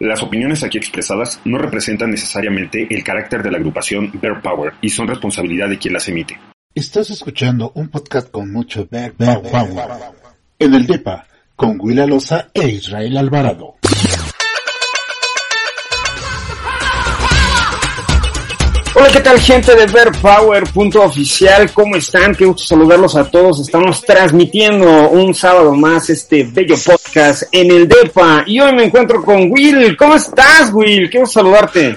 Las opiniones aquí expresadas no representan necesariamente el carácter de la agrupación Bear Power y son responsabilidad de quien las emite. Estás escuchando un podcast con mucho Bear Power. En el DEPA, con Willa Loza e Israel Alvarado. Hola, ¿qué tal gente de Ver Power, punto oficial? ¿Cómo están? Qué gusto saludarlos a todos. Estamos transmitiendo un sábado más este bello podcast en el DEPA. Y hoy me encuentro con Will. ¿Cómo estás, Will? Qué gusto saludarte.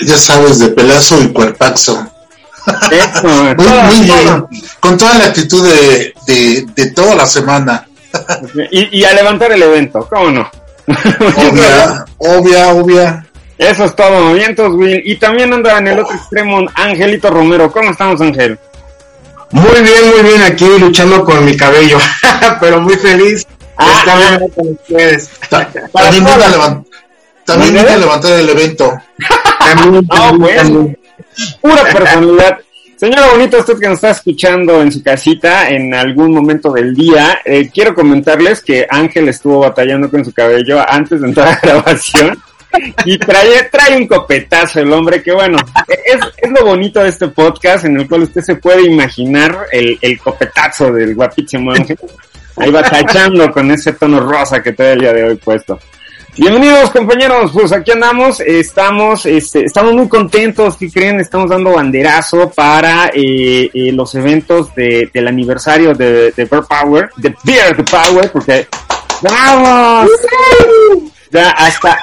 Ya sabes, de pelazo y cuerpaxo. muy, bien. Con toda la actitud de, de, toda la semana. y, y a levantar el evento, ¿cómo no? Obvia, obvia, obvia. Eso es todo, movimientos, Will. Y también anda en el otro extremo Angelito Romero. ¿Cómo estamos, Ángel? Muy bien, muy bien, aquí luchando con mi cabello, pero muy feliz ah, estar con ustedes. también vine a, levant también a levantar el evento. no, pura personalidad. Señora Bonito, usted que nos está escuchando en su casita en algún momento del día, eh, quiero comentarles que Ángel estuvo batallando con su cabello antes de entrar a grabación y trae, trae un copetazo el hombre que bueno, es, es, lo bonito de este podcast en el cual usted se puede imaginar el, el copetazo del guapísimo ángel. Ahí va tachando con ese tono rosa que trae el día de hoy puesto. Bienvenidos compañeros, pues aquí andamos, estamos, este, estamos muy contentos, ¿qué creen? Estamos dando banderazo para eh, eh, los eventos de, del aniversario de, de Power, de Bear Power, porque ¡Vamos! Ya hasta,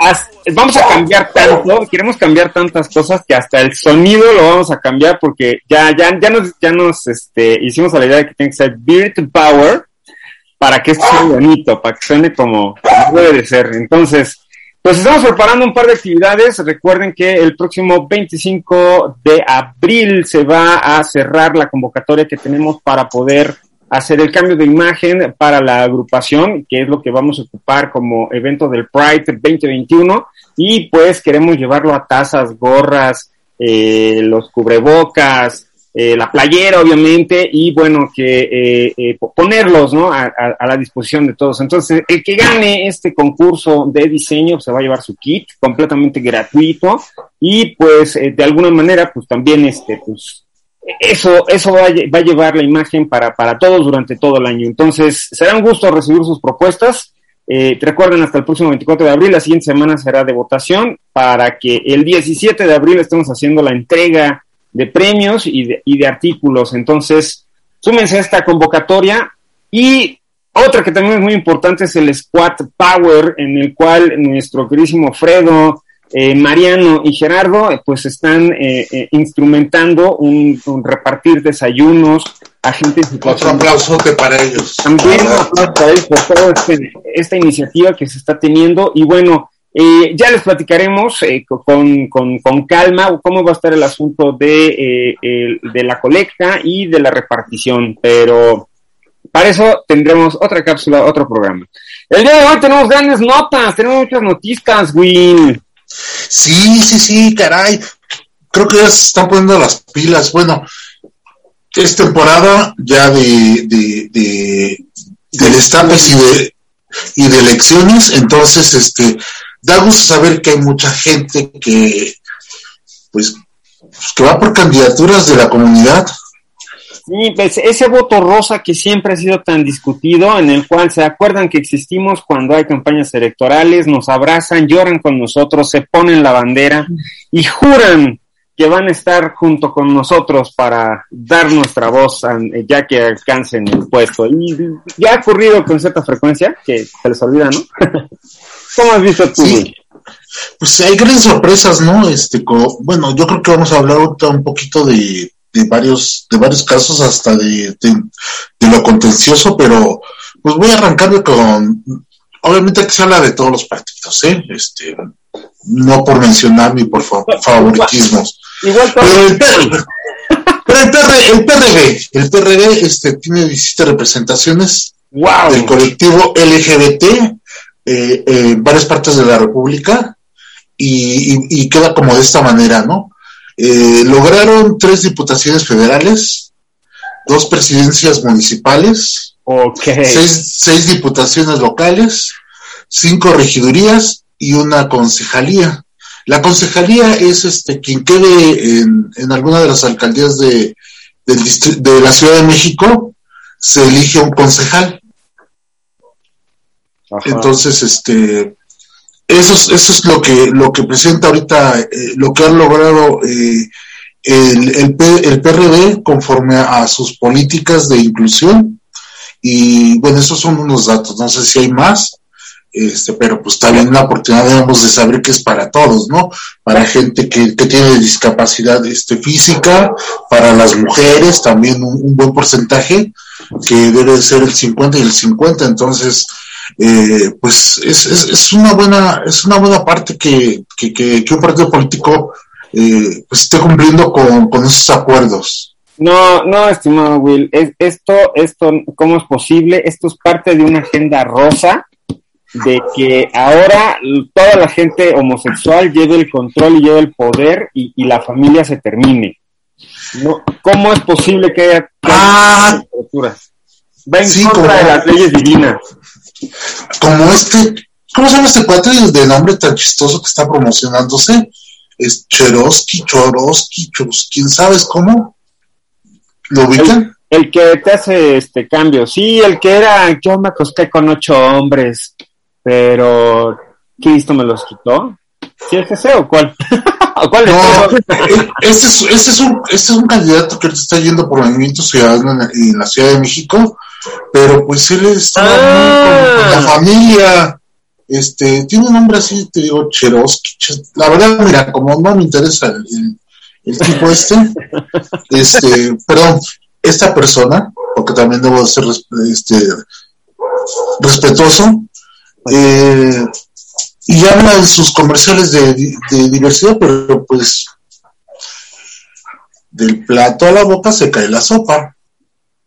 vamos a cambiar tanto, queremos cambiar tantas cosas que hasta el sonido lo vamos a cambiar porque ya, ya, ya nos, ya nos, este, hicimos a la idea de que tiene que ser Beard Power para que esto sea bonito, para que suene como, como debe de ser. Entonces, pues estamos preparando un par de actividades. Recuerden que el próximo 25 de abril se va a cerrar la convocatoria que tenemos para poder hacer el cambio de imagen para la agrupación, que es lo que vamos a ocupar como evento del Pride 2021, y pues queremos llevarlo a tazas, gorras, eh, los cubrebocas, eh, la playera obviamente, y bueno, que eh, ponerlos ¿no? A, la disposición de todos. Entonces, el que gane este concurso de diseño se va a llevar su kit completamente gratuito y pues de alguna manera pues también este pues eso, eso va, a, llevar la imagen para, para todos durante todo el año. Entonces, será un gusto recibir sus propuestas. Eh, recuerden, hasta el próximo 24 de abril, la siguiente semana será de votación para que el 17 de abril estemos haciendo la entrega de premios y de, y de artículos. Entonces, súmense a esta convocatoria. Y otra que también es muy importante es el Squad Power, en el cual nuestro queridísimo Fredo, eh, Mariano y Gerardo eh, pues están eh, instrumentando un, repartir desayunos a gente en Otro aplauso para ellos. También un aplauso para ellos por toda este, esta iniciativa que se está teniendo y bueno, ya les platicaremos con, con, con, calma cómo va a estar el asunto de, de la colecta y de la repartición, pero para eso tendremos otra cápsula, otro programa. El día de hoy tenemos grandes notas, tenemos muchas noticias, Will. Sí, sí, sí, caray. Creo que ya se están poniendo las pilas. Bueno, es temporada ya de, de, de, de destapes y de, y de elecciones, entonces, este, da gusto saber que hay mucha gente que, pues, que va por candidaturas de la comunidad. Sí, pues ese voto rosa que siempre ha sido tan discutido, en el cual se acuerdan que existimos cuando hay campañas electorales, nos abrazan, lloran con nosotros, se ponen la bandera y juran que van a estar junto con nosotros para dar nuestra voz ya que alcancen el puesto. Y ya ha ocurrido con cierta frecuencia, que se les olvida, ¿no? ¿Cómo has visto tú? Sí. Pues hay grandes sorpresas, ¿no? Este, bueno, yo creo que vamos a hablar un poquito de de varios, de varios casos hasta de, de, lo contencioso, pero pues voy a arrancarme con, obviamente que se habla de todos los partidos, ¿eh? Este, no por mencionar ni por favoritismos. pero el, PRD, el, PRD, el PRD este, tiene 17 representaciones del colectivo LGBT eh, en varias partes de la República y, y, queda como de esta manera, ¿no? Eh, lograron tres diputaciones federales, dos presidencias municipales, seis, diputaciones locales, cinco regidurías y una concejalía. La concejalía es este quien quede en, en alguna de las alcaldías de, de la Ciudad de México, se elige un concejal. Entonces, este, eso es, eso es lo que, lo que presenta ahorita, eh, lo que ha logrado eh, el, el, el, PRD conforme a sus políticas de inclusión. Y bueno, esos son unos datos, no sé si hay más, este, pero pues también la oportunidad debemos de saber que es para todos, ¿no? Para gente que, que tiene discapacidad este, física, para las mujeres también un, un buen porcentaje, que debe ser el 50 y el 50, entonces, eh, pues es, es, es, una buena, es una buena parte que, que, que, que un partido político eh, pues esté cumpliendo con, con esos acuerdos. No, no, estimado Will, es, esto, esto, ¿cómo es posible? Esto es parte de una agenda rosa de que ahora toda la gente homosexual lleve el control y lleve el poder y, y la familia se termine. No, ¿Cómo es posible que haya ah, Va en sí, contra como, de las leyes divinas. Como este, ¿cómo se llama este cuate de nombre tan chistoso que está promocionándose? Es Cherosky, Chorosky, Chorosky, ¿quién sabes cómo? ¿Lo ubican? El, el, que te hace este cambio, sí, el que era, yo me acosté con ocho hombres, pero Cristo me los quitó. ¿Sí es ese o cuál? ¿O cuál no, este es, este, es un, este es un candidato que está yendo por Movimiento Ciudadano en, en la Ciudad de México, pero pues él está ah. con, la familia. Este, tiene un nombre así, te digo, Cherosky. La verdad, mira, como no me interesa el, el, el tipo este, este, perdón, esta persona, porque también debo ser este, respetuoso, eh, y habla en sus comerciales de, de, diversidad, pero pues del plato a la boca se cae la sopa.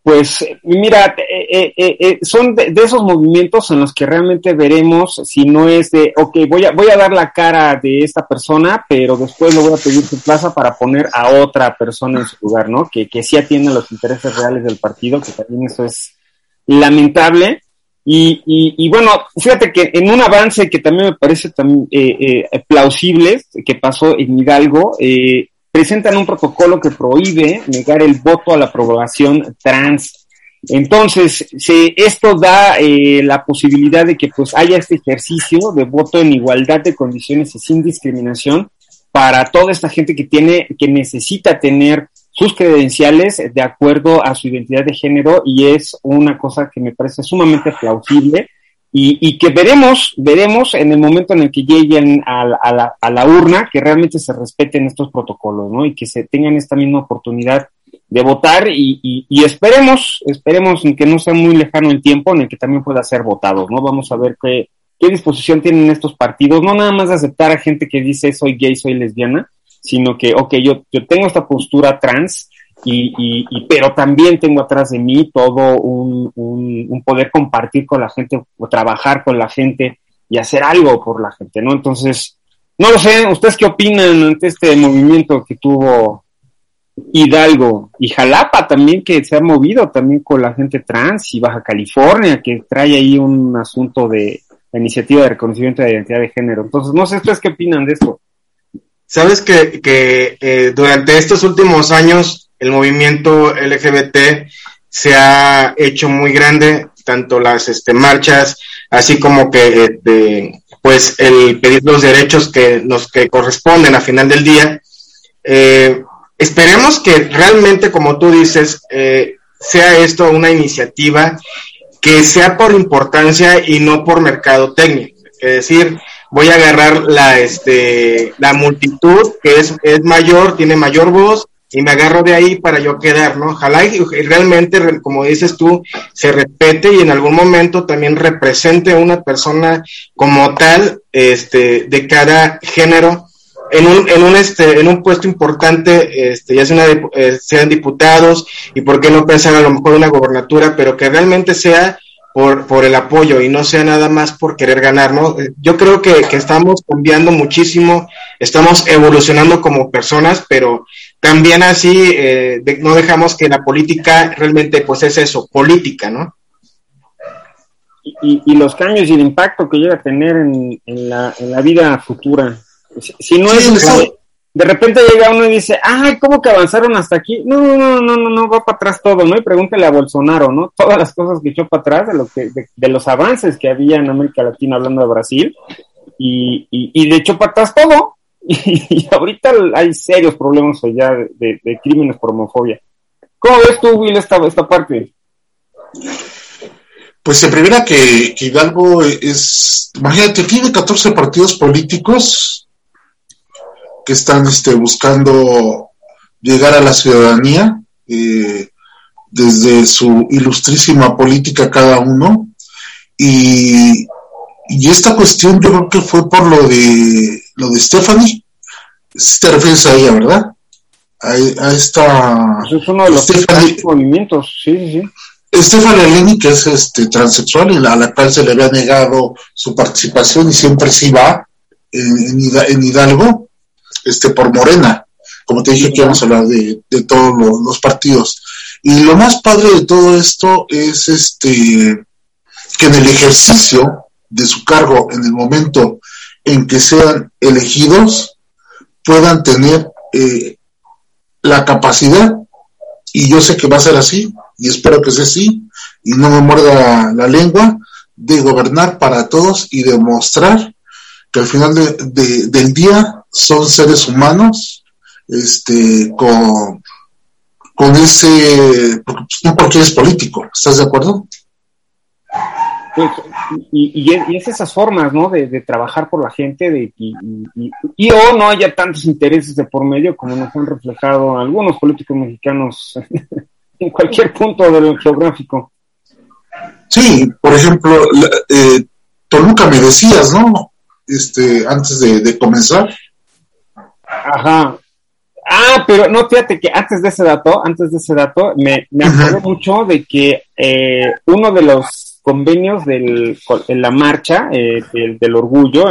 Pues mira, eh, eh, eh, son de, de, esos movimientos en los que realmente veremos si no es de, ok, voy a, voy a dar la cara de esta persona, pero después le voy a pedir su plaza para poner a otra persona en su lugar, ¿no? Que, que sí atiende los intereses reales del partido, que también eso es lamentable y, y, y, bueno, fíjate que en un avance que también me parece también, eh, eh, plausible, que pasó en Hidalgo, eh, presentan un protocolo que prohíbe negar el voto a la población trans. Entonces, se, esto da eh, la posibilidad de que pues haya este ejercicio de voto en igualdad de condiciones y sin discriminación para toda esta gente que tiene, que necesita tener sus credenciales de acuerdo a su identidad de género y es una cosa que me parece sumamente plausible y, y que veremos, veremos en el momento en el que lleguen a, a, la, a la urna que realmente se respeten estos protocolos, ¿no? Y que se tengan esta misma oportunidad de votar y, y, y, esperemos, esperemos en que no sea muy lejano el tiempo en el que también pueda ser votado, ¿no? Vamos a ver qué, qué disposición tienen estos partidos, no nada más de aceptar a gente que dice soy gay, soy lesbiana, sino que, ok, yo, yo tengo esta postura trans, y, y, y, pero también tengo atrás de mí todo un, un, un, poder compartir con la gente o trabajar con la gente y hacer algo por la gente, ¿no? Entonces, no lo sé, ¿ustedes qué opinan ante este movimiento que tuvo Hidalgo y Jalapa también que se ha movido también con la gente trans y Baja California que trae ahí un asunto de la iniciativa de reconocimiento de identidad de género? Entonces, no sé, ¿ustedes qué opinan de esto? Sabes que, que eh, durante estos últimos años el movimiento LGBT se ha hecho muy grande, tanto las este, marchas, así como que de, pues el pedir los derechos que los que corresponden a final del día. Eh, esperemos que realmente, como tú dices, eh, sea esto una iniciativa que sea por importancia y no por mercadotecnia. Es decir, voy a agarrar la, este, la multitud que es, es mayor, tiene mayor voz y me agarro de ahí para yo quedar, ¿no? Ojalá y realmente, como dices tú, se respete y en algún momento también represente a una persona como tal, este, de cada género, en un, en un, este, en un puesto importante, este, ya sea una, eh, sean diputados y por qué no pensar a lo mejor una gobernatura, pero que realmente sea por, por el apoyo y no sea nada más por querer ganar, ¿no? Yo creo que, que estamos cambiando muchísimo, estamos evolucionando como personas, pero también así eh, de, no dejamos que la política realmente pues es eso, política, ¿no? y, y, los cambios y el impacto que llega a tener en, en, la, en la vida futura. Si, si no es de repente llega uno y dice, ay, ¿cómo que avanzaron hasta aquí? No, no, no, no, no, va para atrás todo, ¿no? Y pregúntale a Bolsonaro, ¿no? Todas las cosas que echó para atrás de, lo que, de, los avances que había en América Latina hablando de Brasil, y, y, y le echó para atrás todo. Y, ahorita hay serios problemas allá de, de, crímenes por homofobia. ¿Cómo ves tú, Will, esta, esta parte? Pues en primera que, que Hidalgo es, imagínate, tiene 14 partidos políticos que están este, buscando llegar a la ciudadanía eh, desde su ilustrísima política cada uno. Y, y, esta cuestión yo creo que fue por lo de lo de Stephanie. Te refieres a ella, ¿verdad? A, esta... Pues es uno de los movimientos, sí, sí, sí. Stephanie Aleni, que es este transexual, a la cual se le había negado su participación y siempre sí va en, en Hidalgo, este, por Morena. Como te dije que íbamos a hablar de, todos los, partidos. Y lo más padre de todo esto es este que en el ejercicio de su cargo, en el momento en que sean elegidos, puedan tener eh, la capacidad, y yo sé que va a ser así, y espero que sea así, y no me muerda la lengua, de gobernar para todos y demostrar que al final del día son seres humanos, este, con, con ese, no porque es político, ¿estás de acuerdo? Pues, y, y, es esas formas, ¿no? De, trabajar por la gente de, y, y, o no haya tantos intereses de por medio como nos han reflejado algunos políticos mexicanos en cualquier punto del geográfico. Sí, por ejemplo, eh, Toluca me decías, ¿no? Este, antes de, de comenzar, Ajá. Ah, pero no, fíjate que antes de ese dato, antes de ese dato, me, me acuerdo mucho de que eh, uno de los convenios del, en la marcha eh, del, orgullo,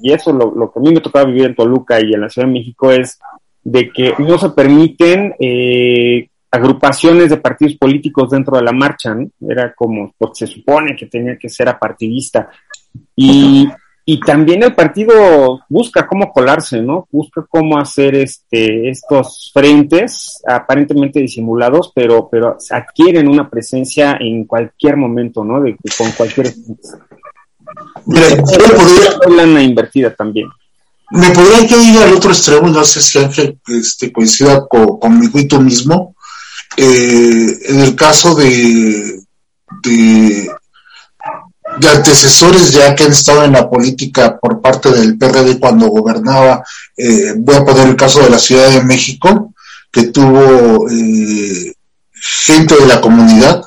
y eso lo, que a mí me tocaba vivir en Toluca y en la Ciudad de México es de que no se permiten eh, agrupaciones de partidos políticos dentro de la marcha. Era como, porque se supone que tenía que ser apartidista. Y, y también el partido busca cómo colarse, ¿no? Busca cómo hacer este estos frentes aparentemente disimulados, pero pero adquieren una presencia en cualquier momento, ¿no? De, con cualquier Mira, yo lana invertida también. Me podría yo ir al otro extremo, no sé si Ángel este, coincida conmigo y tú mismo. Eh, en el caso de, de de antecesores ya que han estado en la política por parte del PRD cuando gobernaba, eh, voy a poner el caso de la Ciudad de México, que tuvo eh, gente de la comunidad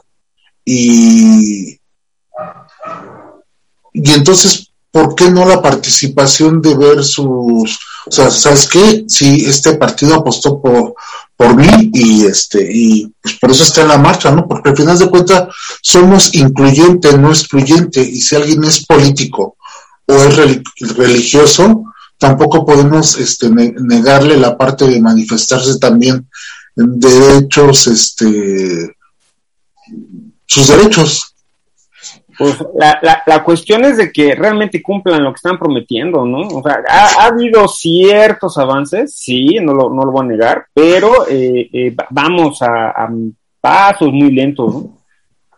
y, y entonces, ¿por qué no la participación de ver sus, o sea, ¿sabes qué? Si este partido apostó por, por mí y este y pues por eso está en la marcha, ¿no? Porque al final de cuentas somos incluyente, no excluyente y si alguien es político o es religioso, tampoco podemos este, negarle la parte de manifestarse también en derechos, este, sus derechos. Pues la, la, la, cuestión es de que realmente cumplan lo que están prometiendo, ¿no? O sea, ha, habido ciertos avances, sí, no lo, no lo voy a negar, pero eh, eh, vamos a, pasos muy lentos, ¿no?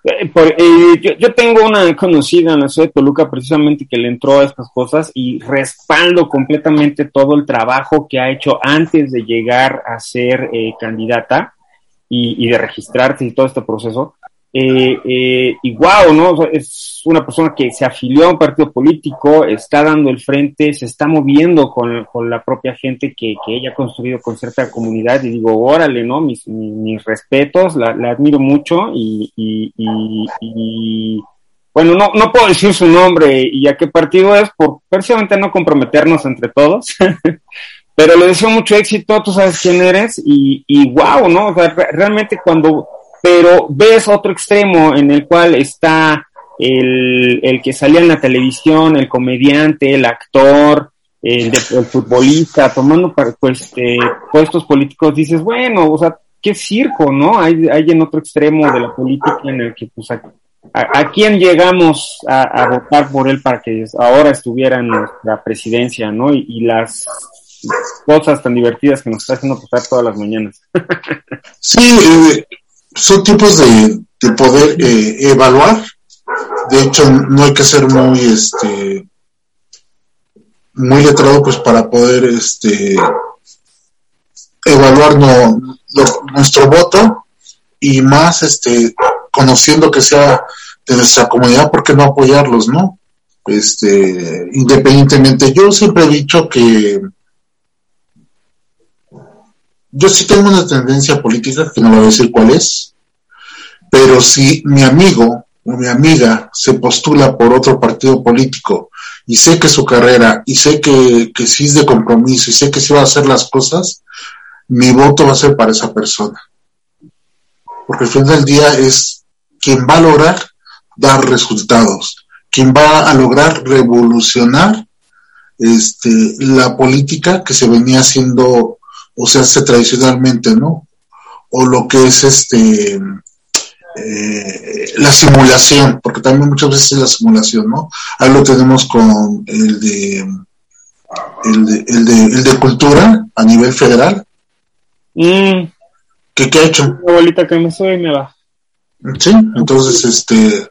Eh, yo, yo, tengo una conocida en la ciudad de Toluca precisamente que le entró a estas cosas y respaldo completamente todo el trabajo que ha hecho antes de llegar a ser candidata y, y de registrarse y todo este proceso eh, eh, y wow, ¿no? es una persona que se afilió a un partido político, está dando el frente, se está moviendo con, con la propia gente que, que, ella ha construido con cierta comunidad y digo, órale, ¿no? Mis, mis, respetos, la, la, admiro mucho y, y, y, bueno, no, no puedo decir su nombre y a qué partido es por precisamente no comprometernos entre todos. Pero le deseo mucho éxito, tú sabes quién eres y, y wow, ¿no? O sea, realmente cuando pero ves otro extremo en el cual está el, el que salía en la televisión, el comediante, el actor, el, el futbolista, tomando pues, eh, puestos políticos, dices, bueno, o sea, qué circo, ¿no? Hay, hay en otro extremo de la política en el que pues a, quién llegamos a, votar por él para que ahora estuviera en nuestra presidencia, ¿no? Y, las cosas tan divertidas que nos está haciendo pasar todas las mañanas. sí, eh, son tipos de, poder eh, evaluar. De hecho, no hay que ser muy, este, muy letrado, pues, para poder, este, evaluar nuestro voto y más, este, conociendo que sea de nuestra comunidad, ¿por qué no apoyarlos, no? Este, independientemente, yo siempre he dicho que yo sí tengo una tendencia política, que no voy a decir cuál es, pero si mi amigo o mi amiga se postula por otro partido político y sé que su carrera, y sé que, que sí es de compromiso, y sé que sí va a hacer las cosas, mi voto va a ser para esa persona. Porque al final del día es quien va a lograr dar resultados, quien va a lograr revolucionar este, la política que se venía haciendo o se hace tradicionalmente, ¿no? O lo que es este eh, la simulación, porque también muchas veces es la simulación, ¿no? Ahí lo tenemos con el de el de, el de, el de cultura a nivel federal. Mm. ¿Qué, ¿Qué ha hecho? Una bolita que me sube y me va. Sí, entonces, este...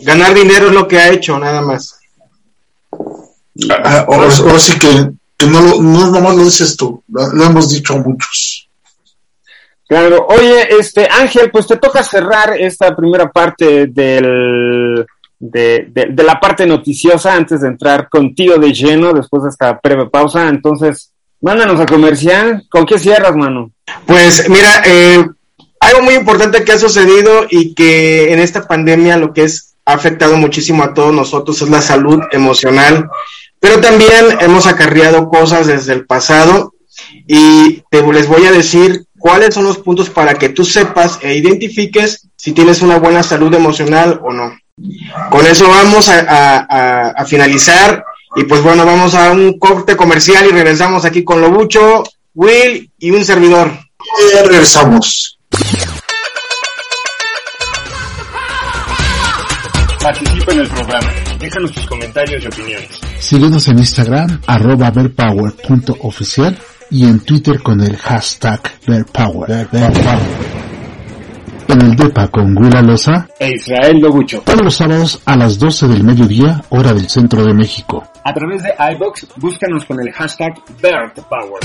Ganar dinero es lo que ha hecho, nada más. Ah, ahora, sí que, no, lo, no nomás lo dices tú, lo, hemos dicho muchos. Claro, oye, este Ángel, pues te toca cerrar esta primera parte del, de, de, la parte noticiosa antes de entrar contigo de lleno después de esta breve pausa. Entonces, mándanos a comercial. ¿Con qué cierras, mano? Pues mira, eh, algo muy importante que ha sucedido y que en esta pandemia lo que es ha afectado muchísimo a todos nosotros es la salud emocional, pero también hemos acarreado cosas desde el pasado y te, les voy a decir cuáles son los puntos para que tú sepas e identifiques si tienes una buena salud emocional o no. Con eso vamos a, finalizar y pues bueno, vamos a un corte comercial y regresamos aquí con Lobucho, Will y un servidor. Regresamos. Participa en el programa. Déjanos tus comentarios y opiniones. Síguenos en Instagram, arroba verpower.oficial y en Twitter con el hashtag verpower. En el DEPA con Gula Loza e Israel Logucho. Todos los sábados a las 12 del mediodía, hora del centro de México. A través de iBox, búscanos con el hashtag VertPower.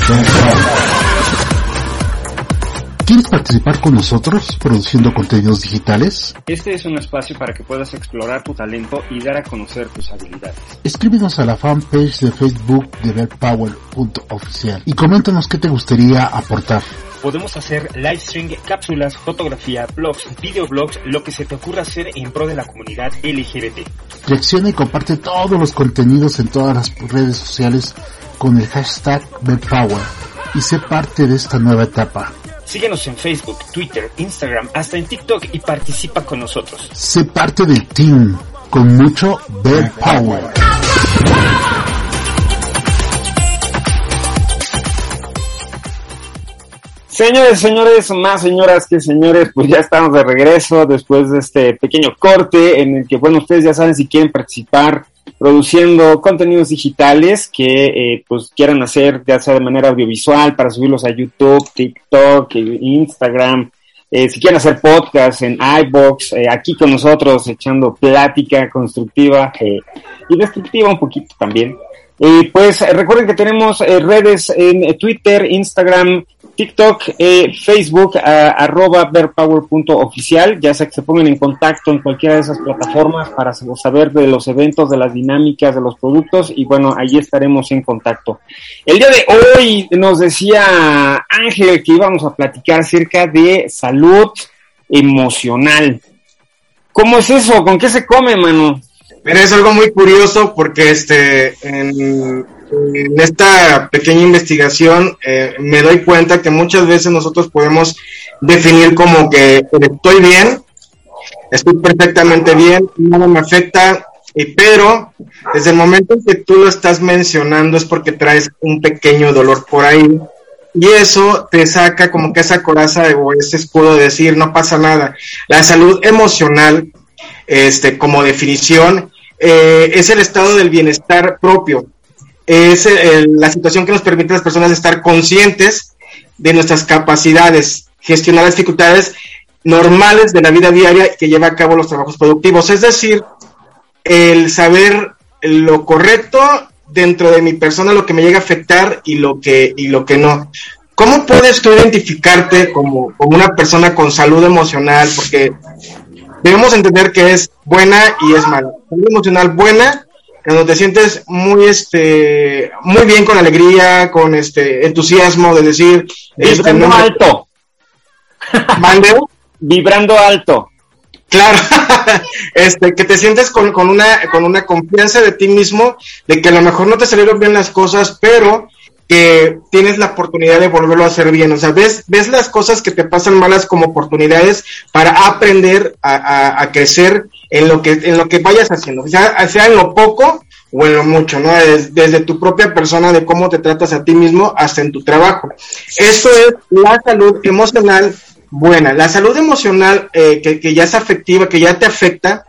¿Quieres participar con nosotros produciendo contenidos digitales? Este es un espacio para que puedas explorar tu talento y dar a conocer tus habilidades. Escríbenos a la fanpage de Facebook de verpower.oficial y coméntanos qué te gustaría aportar. Podemos hacer live stream, cápsulas, fotografía, blogs, videoblogs, lo que se te ocurra hacer en pro de la comunidad LGBT. Reacciona y comparte todos los contenidos en todas las redes sociales con el hashtag Verpower y sé parte de esta nueva etapa. Síguenos en Facebook, Twitter, Instagram, hasta en TikTok y participa con nosotros. Sé parte del team con mucho Bad Power. Señores, señores, más señoras que señores, pues ya estamos de regreso después de este pequeño corte en el que, bueno, ustedes ya saben si quieren participar produciendo contenidos digitales que eh, pues quieran hacer ya sea de manera audiovisual para subirlos a YouTube, TikTok, Instagram, eh, si quieren hacer podcast en iBox, eh, aquí con nosotros echando plática constructiva y destructiva un poquito también. pues recuerden que tenemos redes en Twitter, Instagram, TikTok, eh, Facebook, arroba verpower.oficial, ya sea que se pongan en contacto en cualquiera de esas plataformas para saber de los eventos, de las dinámicas, de los productos y bueno, allí estaremos en contacto. El día de hoy nos decía Ángel que íbamos a platicar acerca de salud emocional. ¿Cómo es eso? ¿Con qué se come, mano? Mira, es algo muy curioso porque este en en esta pequeña investigación eh, me doy cuenta que muchas veces nosotros podemos definir como que estoy bien, estoy perfectamente bien, nada me afecta, pero desde el momento en que tú lo estás mencionando es porque traes un pequeño dolor por ahí. Y eso te saca como que esa coraza o ese escudo de decir no pasa nada. La salud emocional este, como definición, eh, es el estado del bienestar propio. Es la situación que nos permite a las personas estar conscientes de nuestras capacidades, gestionar las dificultades normales de la vida diaria que lleva a cabo los trabajos productivos. Es decir, el saber lo correcto dentro de mi persona, lo que me llega a afectar y lo que, y lo que no. ¿Cómo puedes tú identificarte como, como una persona con salud emocional? Porque debemos entender que es buena y es mala. Salud emocional buena, cuando te sientes muy este muy bien con alegría, con este entusiasmo de decir este, vibrando alto. Vibrando alto. Claro, este, que te sientes con, con, una, con una confianza de ti mismo, de que a lo mejor no te salieron bien las cosas, pero que tienes la oportunidad de volverlo a hacer bien. O sea, ves, ves las cosas que te pasan malas como oportunidades para aprender a, a, crecer en lo que, en lo que vayas haciendo, sea, sea en lo poco o en lo mucho, ¿no? desde tu propia persona, de cómo te tratas a ti mismo, hasta en tu trabajo. Eso es la salud emocional buena. La salud emocional eh, que, ya es afectiva, que ya te afecta,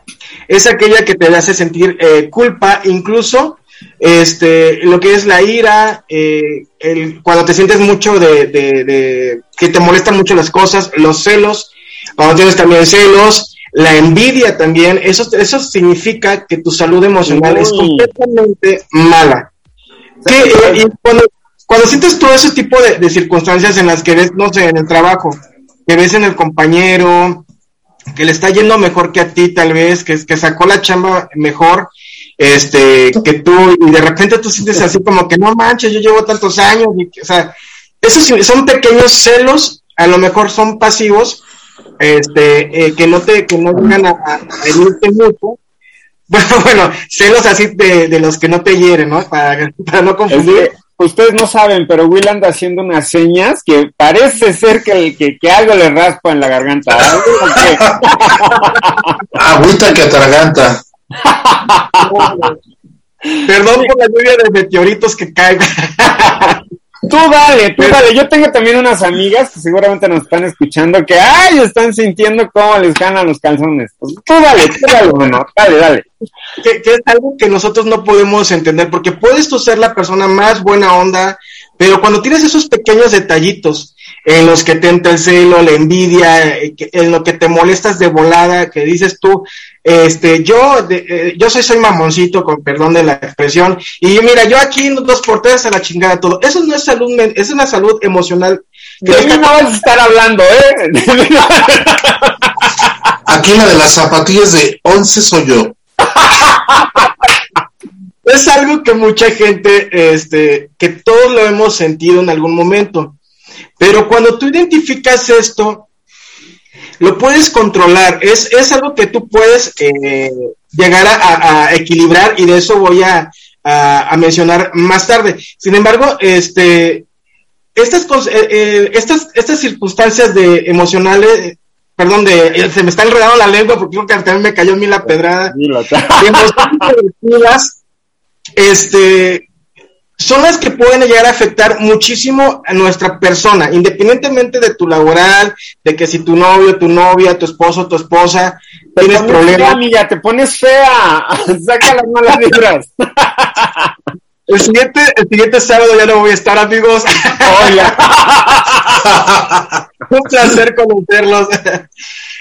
es aquella que te hace sentir eh, culpa, incluso este, lo que es la ira, eh, el, cuando te sientes mucho de, de, que te molestan mucho las cosas, los celos, cuando tienes también celos, la envidia también, eso, eso significa que tu salud emocional es completamente mala. y cuando, cuando sientes todo ese tipo de, de circunstancias en las que ves, no sé, en el trabajo, que ves en el compañero, que le está yendo mejor que a ti tal vez, que, que sacó la chamba mejor este que tú, y de repente tú sientes así como que no manches, yo llevo tantos años, y, o sea, esos son pequeños celos, a lo mejor son pasivos, este, eh, que no te, que no llegan a, a, mucho, bueno, bueno, celos así de, de, los que no te hieren, ¿no? Para, para no confundir ustedes no saben, pero Will anda haciendo unas señas que parece ser que, que, que algo le raspa en la garganta. Agüita que atraganta. Perdón por la lluvia de meteoritos que caen. Tú dale, tú dale. Yo tengo también unas amigas que seguramente nos están escuchando que, ay, están sintiendo cómo les ganan los calzones. Pues, tú dale, tú dale, bueno, dale, dale. Que, que, es algo que nosotros no podemos entender, porque puedes tú ser la persona más buena onda, pero cuando tienes esos pequeños detallitos en los que te entra el celo, la envidia, eh, en lo que te molestas de volada, que dices tú, este, yo, eh, yo soy, soy mamoncito, con perdón de la expresión, y mira, yo aquí dos por tres a la chingada todo. Eso no es salud, es una salud emocional. Que de mí no vas a estar hablando, ¿eh? aquí la de las zapatillas de once soy yo. es algo que mucha gente, este, que todos lo hemos sentido en algún momento. Pero cuando tú identificas esto, lo puedes controlar. Es, es algo que tú puedes eh, llegar a, equilibrar y de eso voy a, a, mencionar más tarde. Sin embargo, este, estas, eh, eh, estas, estas circunstancias de emocionales, perdón, de, se me está enredando la lengua porque creo que también me cayó a mí la pedrada. este, son las que pueden llegar a afectar muchísimo a nuestra persona, independientemente de tu laboral, de que si tu novio, tu novia, tu esposo, tu esposa, te tienes problemas. Fea, amiga, te pones fea, saca las malas vibras. El siguiente, el siguiente sábado ya no voy a estar, amigos. Un placer conocerlos.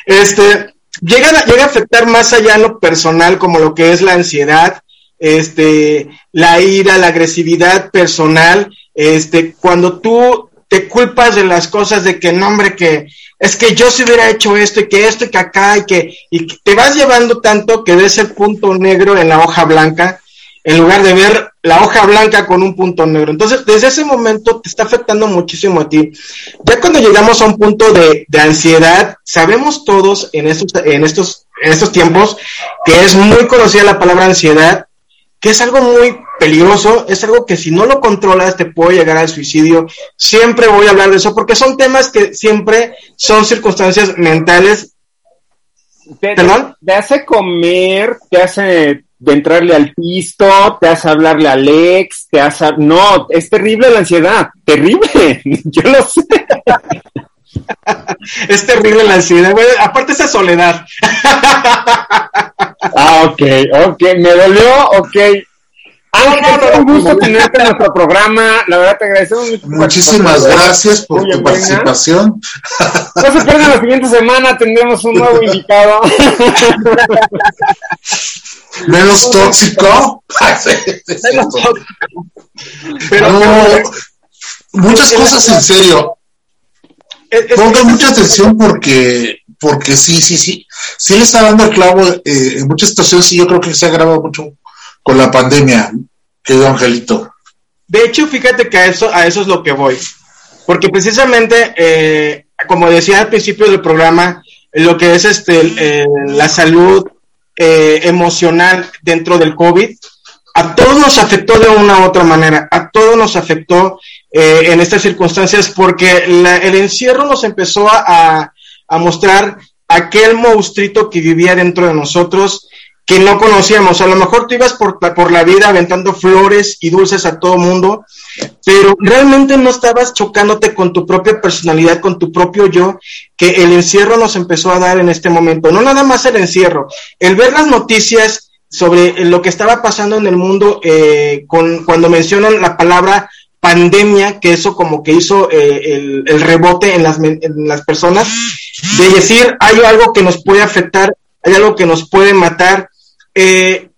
Este, llega, llega a afectar más allá en lo personal, como lo que es la ansiedad, este, la ira, la agresividad personal, este, cuando tú te culpas de las cosas de que no, hombre, que es que yo si hubiera hecho esto y que esto y que acá y que, y te vas llevando tanto que ves el punto negro en la hoja blanca en lugar de ver la hoja blanca con un punto negro. Entonces, desde ese momento te está afectando muchísimo a ti. Ya cuando llegamos a un punto de, de ansiedad, sabemos todos en estos, en estos, en estos tiempos que es muy conocida la palabra ansiedad que es algo muy peligroso, es algo que si no lo controlas te puede llegar al suicidio. Siempre voy a hablar de eso porque son temas que siempre son circunstancias mentales. Te, ¿Perdón? Te, hace comer, te hace de entrarle al pisto, te hace hablarle al ex, te hace... No, es terrible la ansiedad, terrible, yo lo sé. es terrible la ansiedad, aparte esa soledad. ah, ok, ok, me dolió, ok. Ángel, un gusto tenerte en nuestro programa. La verdad te agradecemos mucho. Muchísimas gracias por tu participación. No se pierdan la siguiente semana, tendremos un nuevo invitado. Menos tóxico. Pero muchas cosas en serio. Pongan mucha atención porque porque sí, sí, sí. Sí le está dando el clavo eh, en muchas situaciones y yo creo que se ha grabado mucho con la pandemia, querido Angelito. De hecho, fíjate que a eso, a eso es lo que voy. Porque precisamente, eh, como decía al principio del programa, lo que es este eh, la salud eh, emocional dentro del COVID, a todos nos afectó de una u otra manera, a todos nos afectó en estas circunstancias porque el encierro nos empezó a mostrar aquel monstruito que vivía dentro de nosotros que no conocíamos. A lo mejor tú ibas por, por la vida aventando flores y dulces a todo mundo, pero realmente no estabas chocándote con tu propia personalidad, con tu propio yo, que el encierro nos empezó a dar en este momento. No nada más el encierro, el ver las noticias sobre lo que estaba pasando en el mundo eh, con, cuando mencionan la palabra pandemia, que eso como que hizo eh, el, el, rebote en las, en las personas, de decir hay algo que nos puede afectar, hay algo que nos puede matar, eh,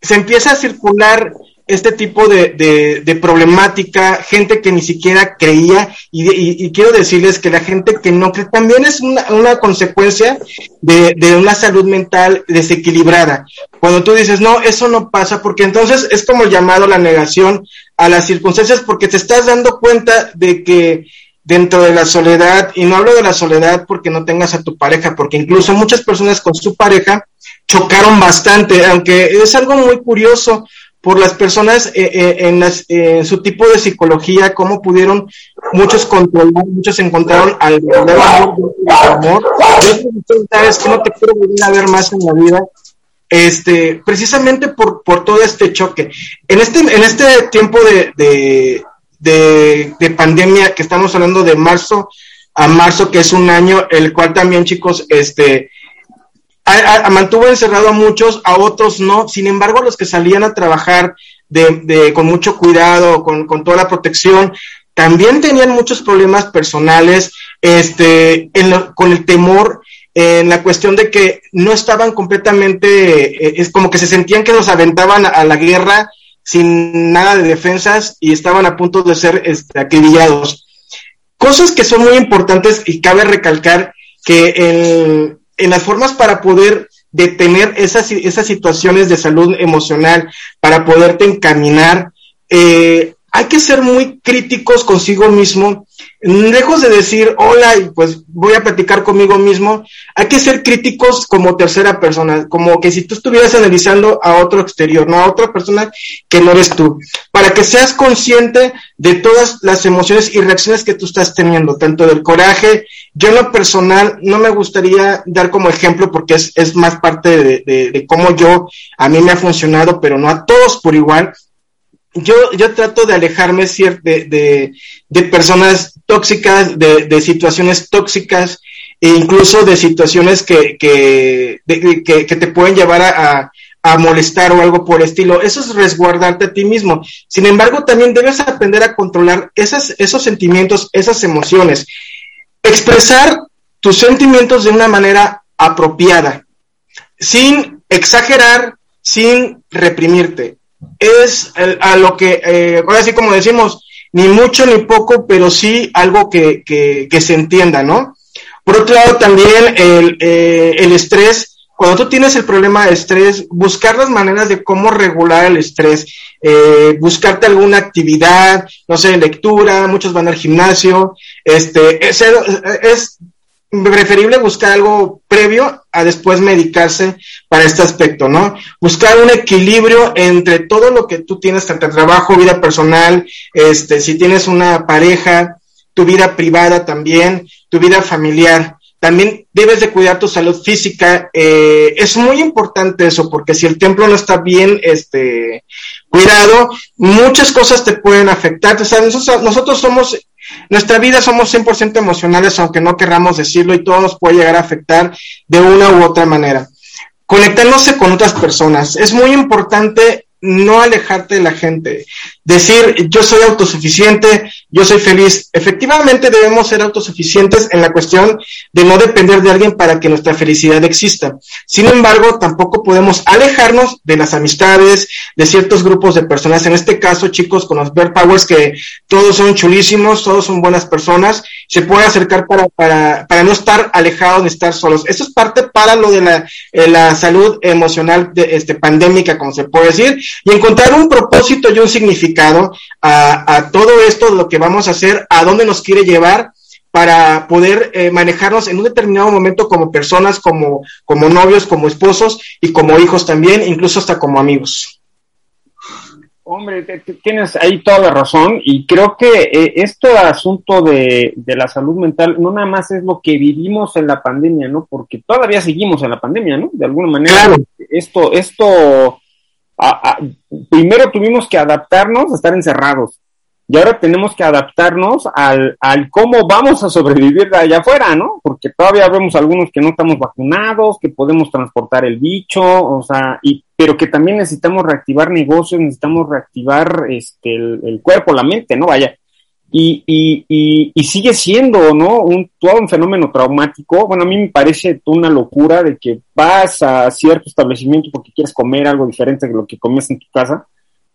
se empieza a circular este tipo de, de, problemática, gente que ni siquiera creía, y, quiero decirles que la gente que no cree también es una, una consecuencia de, de, una salud mental desequilibrada. Cuando tú dices, no, eso no pasa, porque entonces es como llamado la negación a las circunstancias, porque te estás dando cuenta de que dentro de la soledad, y no hablo de la soledad porque no tengas a tu pareja, porque incluso muchas personas con su pareja chocaron bastante, aunque es algo muy curioso por las personas eh, eh, en, las, en su tipo de psicología, cómo pudieron muchos controlar, muchos encontraron al verdadero amor, amor. Yo es que no te quiero volver a ver más en la vida, este, precisamente por, por todo este choque. En este, en este tiempo de, de, de, de pandemia, que estamos hablando de marzo a marzo, que es un año, el cual también, chicos, este, mantuvo encerrado a muchos, a otros no. Sin embargo, los que salían a trabajar de, de con mucho cuidado, con, toda la protección, también tenían muchos problemas personales, este, en con el temor, en la cuestión de que no estaban completamente, eh, es como que se sentían que los aventaban a, la guerra sin nada de defensas y estaban a punto de ser este, acribillados. Cosas que son muy importantes y cabe recalcar que el, en las formas para poder detener esas, esas situaciones de salud emocional, para poderte encaminar, eh, hay que ser muy críticos consigo mismo. Lejos de decir hola y pues voy a platicar conmigo mismo, hay que ser críticos como tercera persona, como que si tú estuvieras analizando a otro exterior, no a otra persona que no eres tú, para que seas consciente de todas las emociones y reacciones que tú estás teniendo, tanto del coraje, yo en lo personal no me gustaría dar como ejemplo porque es, más parte de cómo yo, a mí me ha funcionado, pero no a todos por igual, yo, yo trato de alejarme de, de, personas tóxicas, de, de, situaciones tóxicas e incluso de situaciones que, que, que, te pueden llevar a, a, molestar o algo por el estilo. Eso es resguardarte a ti mismo. Sin embargo, también debes aprender a controlar esos sentimientos, esas emociones. Expresar tus sentimientos de una manera apropiada, sin exagerar, sin reprimirte es a lo que, eh, ahora sí como decimos, ni mucho ni poco, pero sí algo que, que, se entienda, ¿no? Por otro lado, también el, eh, el estrés, cuando tú tienes el problema de estrés, buscar las maneras de cómo regular el estrés, eh, buscarte alguna actividad, no sé, lectura, muchos van al gimnasio, este, es, es preferible buscar algo previo a después medicarse para este aspecto, ¿no? Buscar un equilibrio entre todo lo que tú tienes, tanto trabajo, vida personal, este, si tienes una pareja, tu vida privada también, tu vida familiar. También debes de cuidar tu salud física. Eh, es muy importante eso, porque si el templo no está bien este, cuidado, muchas cosas te pueden afectar. O sea, nosotros, nosotros somos Nuestra vida somos 100% emocionales, aunque no querramos decirlo, y todo nos puede llegar a afectar de una u otra manera. Conectarnos con otras personas. Es muy importante no alejarte de la gente. Decir, yo soy autosuficiente, yo soy feliz. Efectivamente debemos ser autosuficientes en la cuestión de no depender de alguien para que nuestra felicidad exista. Sin embargo, tampoco podemos alejarnos de las amistades, de ciertos grupos de personas. En este caso, chicos, con los Bear Powers, que todos son chulísimos, todos son buenas personas, se puede acercar para, para, para no estar alejados ni estar solos. Eso es parte para lo de la, eh, la salud emocional de, este, pandémica, como se puede decir, y encontrar un propósito y un significado a, a todo esto, de lo que vamos a hacer, a dónde nos quiere llevar para poder eh, manejarnos en un determinado momento como personas, como, como novios, como esposos y como hijos también, incluso hasta como amigos. Hombre, tienes ahí toda la razón y creo que eh, este asunto de, de, la salud mental no nada más es lo que vivimos en la pandemia, ¿no? Porque todavía seguimos en la pandemia, ¿no? De alguna manera. Claro. Esto, esto, a, a, primero tuvimos que adaptarnos a estar encerrados y ahora tenemos que adaptarnos al, al cómo vamos a sobrevivir de allá afuera, ¿no? Porque todavía vemos algunos que no estamos vacunados, que podemos transportar el bicho, o sea, y, pero que también necesitamos reactivar negocios, necesitamos reactivar este, el, el cuerpo, la mente, ¿no? Vaya. Y, y, y, y, sigue siendo, ¿no? Un, todo un fenómeno traumático. Bueno, a mí me parece una locura de que vas a cierto establecimiento porque quieres comer algo diferente de lo que comes en tu casa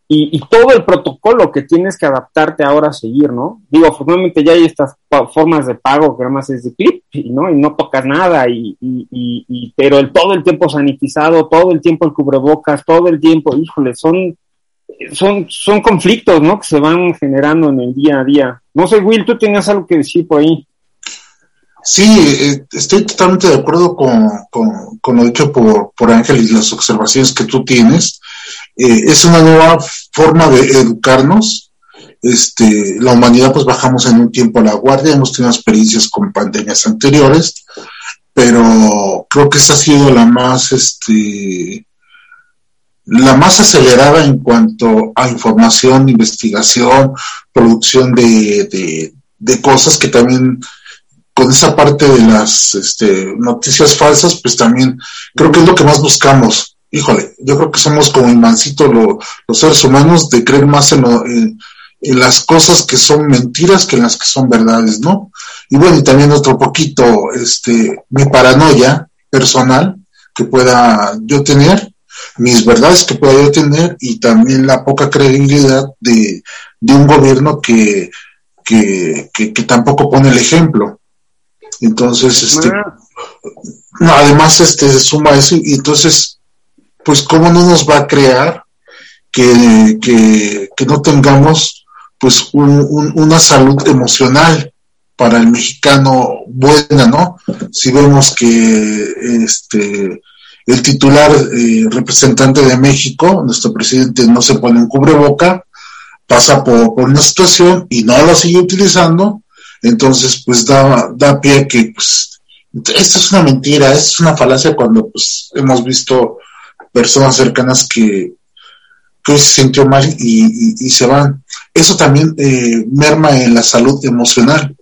y, y, todo el protocolo que tienes que adaptarte ahora a seguir, ¿no? Digo, afortunadamente ya hay estas formas de pago que además es de clip, ¿no? Y no tocas nada, y, y, y, pero el, todo el tiempo sanitizado, todo el tiempo el cubrebocas, todo el tiempo, híjole, son, son, son conflictos, ¿no? Que se van generando en el día a día. No sé, Will, tú tenías algo que decir por ahí. Sí, eh, estoy totalmente de acuerdo con, con, con, lo dicho por, por Ángel y las observaciones que tú tienes. Eh, es una nueva forma de educarnos. Este, la humanidad pues bajamos en un tiempo a la guardia, hemos tenido experiencias con pandemias anteriores, pero creo que esta ha sido la más, este, la más acelerada en cuanto a información, investigación, producción de, de, de cosas que también con esa parte de las este, noticias falsas, pues también creo que es lo que más buscamos. Híjole, yo creo que somos como imancito lo, los seres humanos de creer más en, lo, en, en, las cosas que son mentiras que en las que son verdades, ¿no? Y bueno, y también otro poquito, este, mi paranoia personal que pueda yo tener, mis verdades que pueda yo tener y también la poca credibilidad de, de un gobierno que, que, que, que tampoco pone el ejemplo. Entonces, este, no, además, este, se suma eso y entonces, pues, ¿cómo no nos va a crear que, que, no tengamos, pues, un, un, una salud emocional para el mexicano buena, ¿no? Si vemos que, este, el titular eh, representante de México, nuestro presidente, no se pone un cubreboca, pasa por, por una situación y no lo sigue utilizando, entonces pues da, da pie a que pues es una mentira, esto es una falacia cuando pues hemos visto personas cercanas que, que hoy se sintió mal y, y, y se van. Eso también eh, merma en la salud emocional.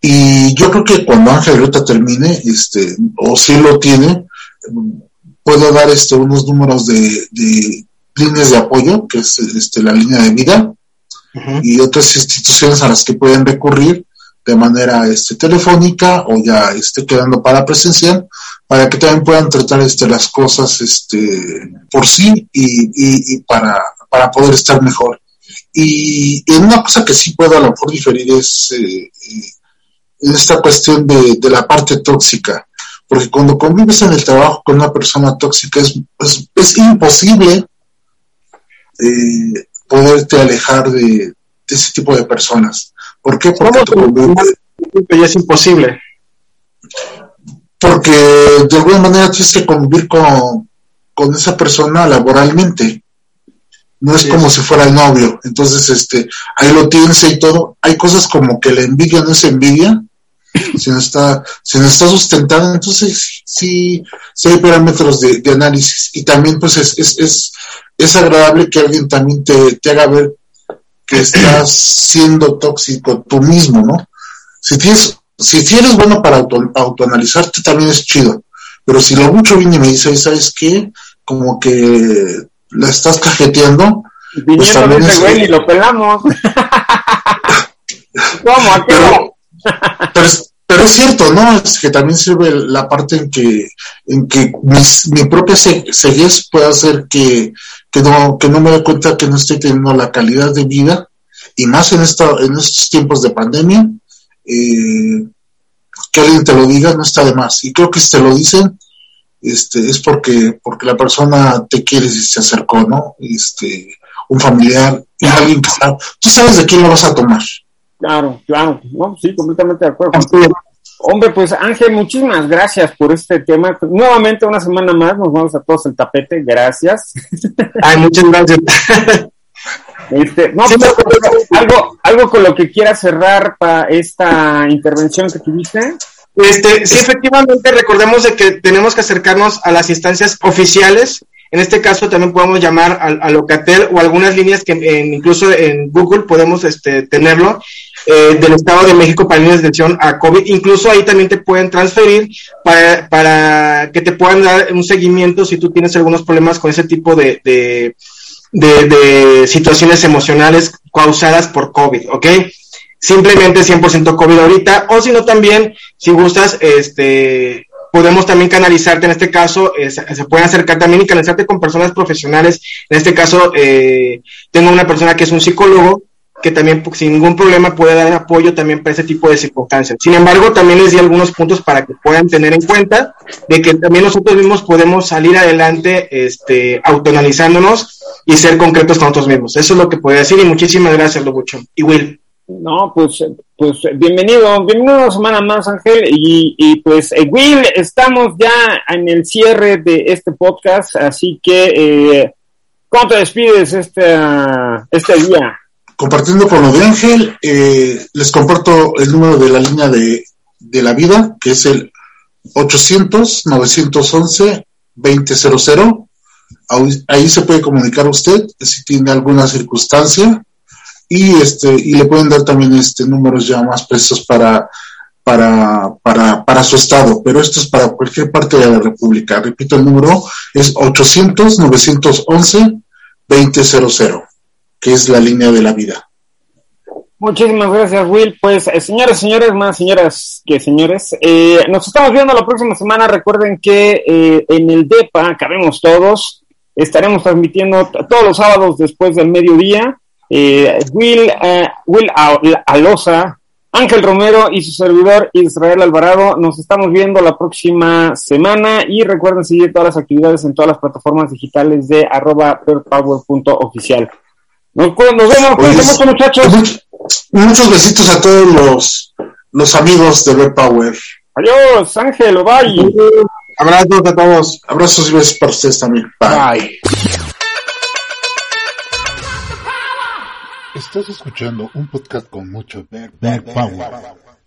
Y yo creo que cuando Ángel ahorita termine, este, o si lo tiene, puedo dar este unos números de, de líneas de apoyo, que es este, la línea de vida, y otras instituciones a las que pueden recurrir de manera este, telefónica o ya esté quedando para presencial para que también puedan tratar este, las cosas este, por sí y, y, para, para poder estar mejor. Y, una cosa que sí puedo a lo mejor diferir es eh, esta cuestión de, de, la parte tóxica, porque cuando convives en el trabajo con una persona tóxica es, es, es imposible eh, poderte alejar de, ese tipo de personas. ¿Por qué? Porque ya es imposible. Porque de alguna manera tienes que convivir con, con esa persona laboralmente. No es sí. como si fuera el novio. Entonces, este, ahí lo tienes y todo. Hay cosas como que la envidia no es envidia, sino está, sino está sustentada. Entonces, sí, sí hay parámetros de, de análisis. Y también, pues, es, es, es, es agradable que alguien también te, te haga ver que estás siendo tóxico tú mismo, ¿no? Si tienes, si eres bueno para auto, autoanalizarte también es chido, pero si lo mucho viene y me dice, ¿sabes qué? Como que la estás cajeteando. Pues también es, güey y lo pelamos. ¿Cómo? Pero, pero, es, pero, es, cierto, ¿no? Es que también sirve la parte en que, en que mi propia ceguez puede hacer que, que, no, que no me dé cuenta que no estoy teniendo la calidad de vida, y más en, esta, en estos tiempos de pandemia, eh, que alguien te lo diga no está de más. Y creo que si te lo dicen, este, es porque, porque la persona te quiere y se acercó, ¿no? Este, un familiar, y alguien que sabe, tú sabes de quién lo vas a tomar. Claro, claro, no, sí, completamente de acuerdo. Hombre, pues Ángel, muchísimas gracias por este tema. Nuevamente una semana más nos vamos a todos el tapete, gracias. Ay, muchas gracias. Este, no, algo, algo con lo que quieras cerrar para esta intervención que tuviste. Este, sí, efectivamente, recordemos de que tenemos que acercarnos a las instancias oficiales. En este caso también podemos llamar a, Locatel o algunas líneas que incluso en Google podemos este, tenerlo eh, del Estado de México para líneas de atención a COVID. Incluso ahí también te pueden transferir para, que te puedan dar un seguimiento si tú tienes algunos problemas con ese tipo de, de, de, situaciones emocionales causadas por COVID, ¿ok? simplemente 100% COVID ahorita, o si no también, si gustas, este, podemos también canalizarte, en este caso, se, puede acercar también y canalizarte con personas profesionales, en este caso, eh, tengo una persona que es un psicólogo, que también sin ningún problema puede dar apoyo también para ese tipo de circunstancias. Sin embargo, también les di algunos puntos para que puedan tener en cuenta de que también nosotros mismos podemos salir adelante este, autoanalizándonos y ser concretos con nosotros mismos. Eso es lo que puedo decir y muchísimas gracias, Lobucho. Y Will. No, pues, pues bienvenido, bienvenido una semana más, Ángel. Y, y pues, eh, Will, estamos ya en el cierre de este podcast, así que, eh, ¿cómo te despides este, este día? Compartiendo con lo de Ángel, eh, les comparto el número de la línea de, de la vida, que es el 800-911-2000. Ahí se puede comunicar usted si tiene alguna circunstancia y este y le pueden dar también este números ya más precisos para para, para, para su estado, pero esto es para cualquier parte de la República. Repito, el número es 800-911-2000, que es la línea de la vida. Muchísimas gracias, Will. Pues, eh, señores, señores, más señoras que señores, eh, nos estamos viendo la próxima semana. Recuerden que eh, en el DEPA, cabemos todos, estaremos transmitiendo todos los sábados después del mediodía eh, Will, eh, Will Alosa, Ángel Romero y su servidor Israel Alvarado. Nos estamos viendo la próxima semana y recuerden seguir todas las actividades en todas las plataformas digitales de arroba oficial. Nos, nos vemos, pues, muchachos. Muchos, besitos a todos los, los amigos de Red Power. Adiós, Ángel, bye. Abrazos a todos. Abrazos y besos para ustedes también. bye. Estás escuchando un podcast con mucho Bear, Power.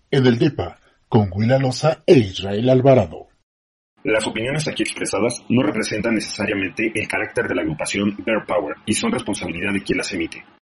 En el DEPA, con Willa Loza e Israel Alvarado. Las opiniones aquí expresadas no representan necesariamente el carácter de la agrupación Bear Power y son responsabilidad de quien las emite.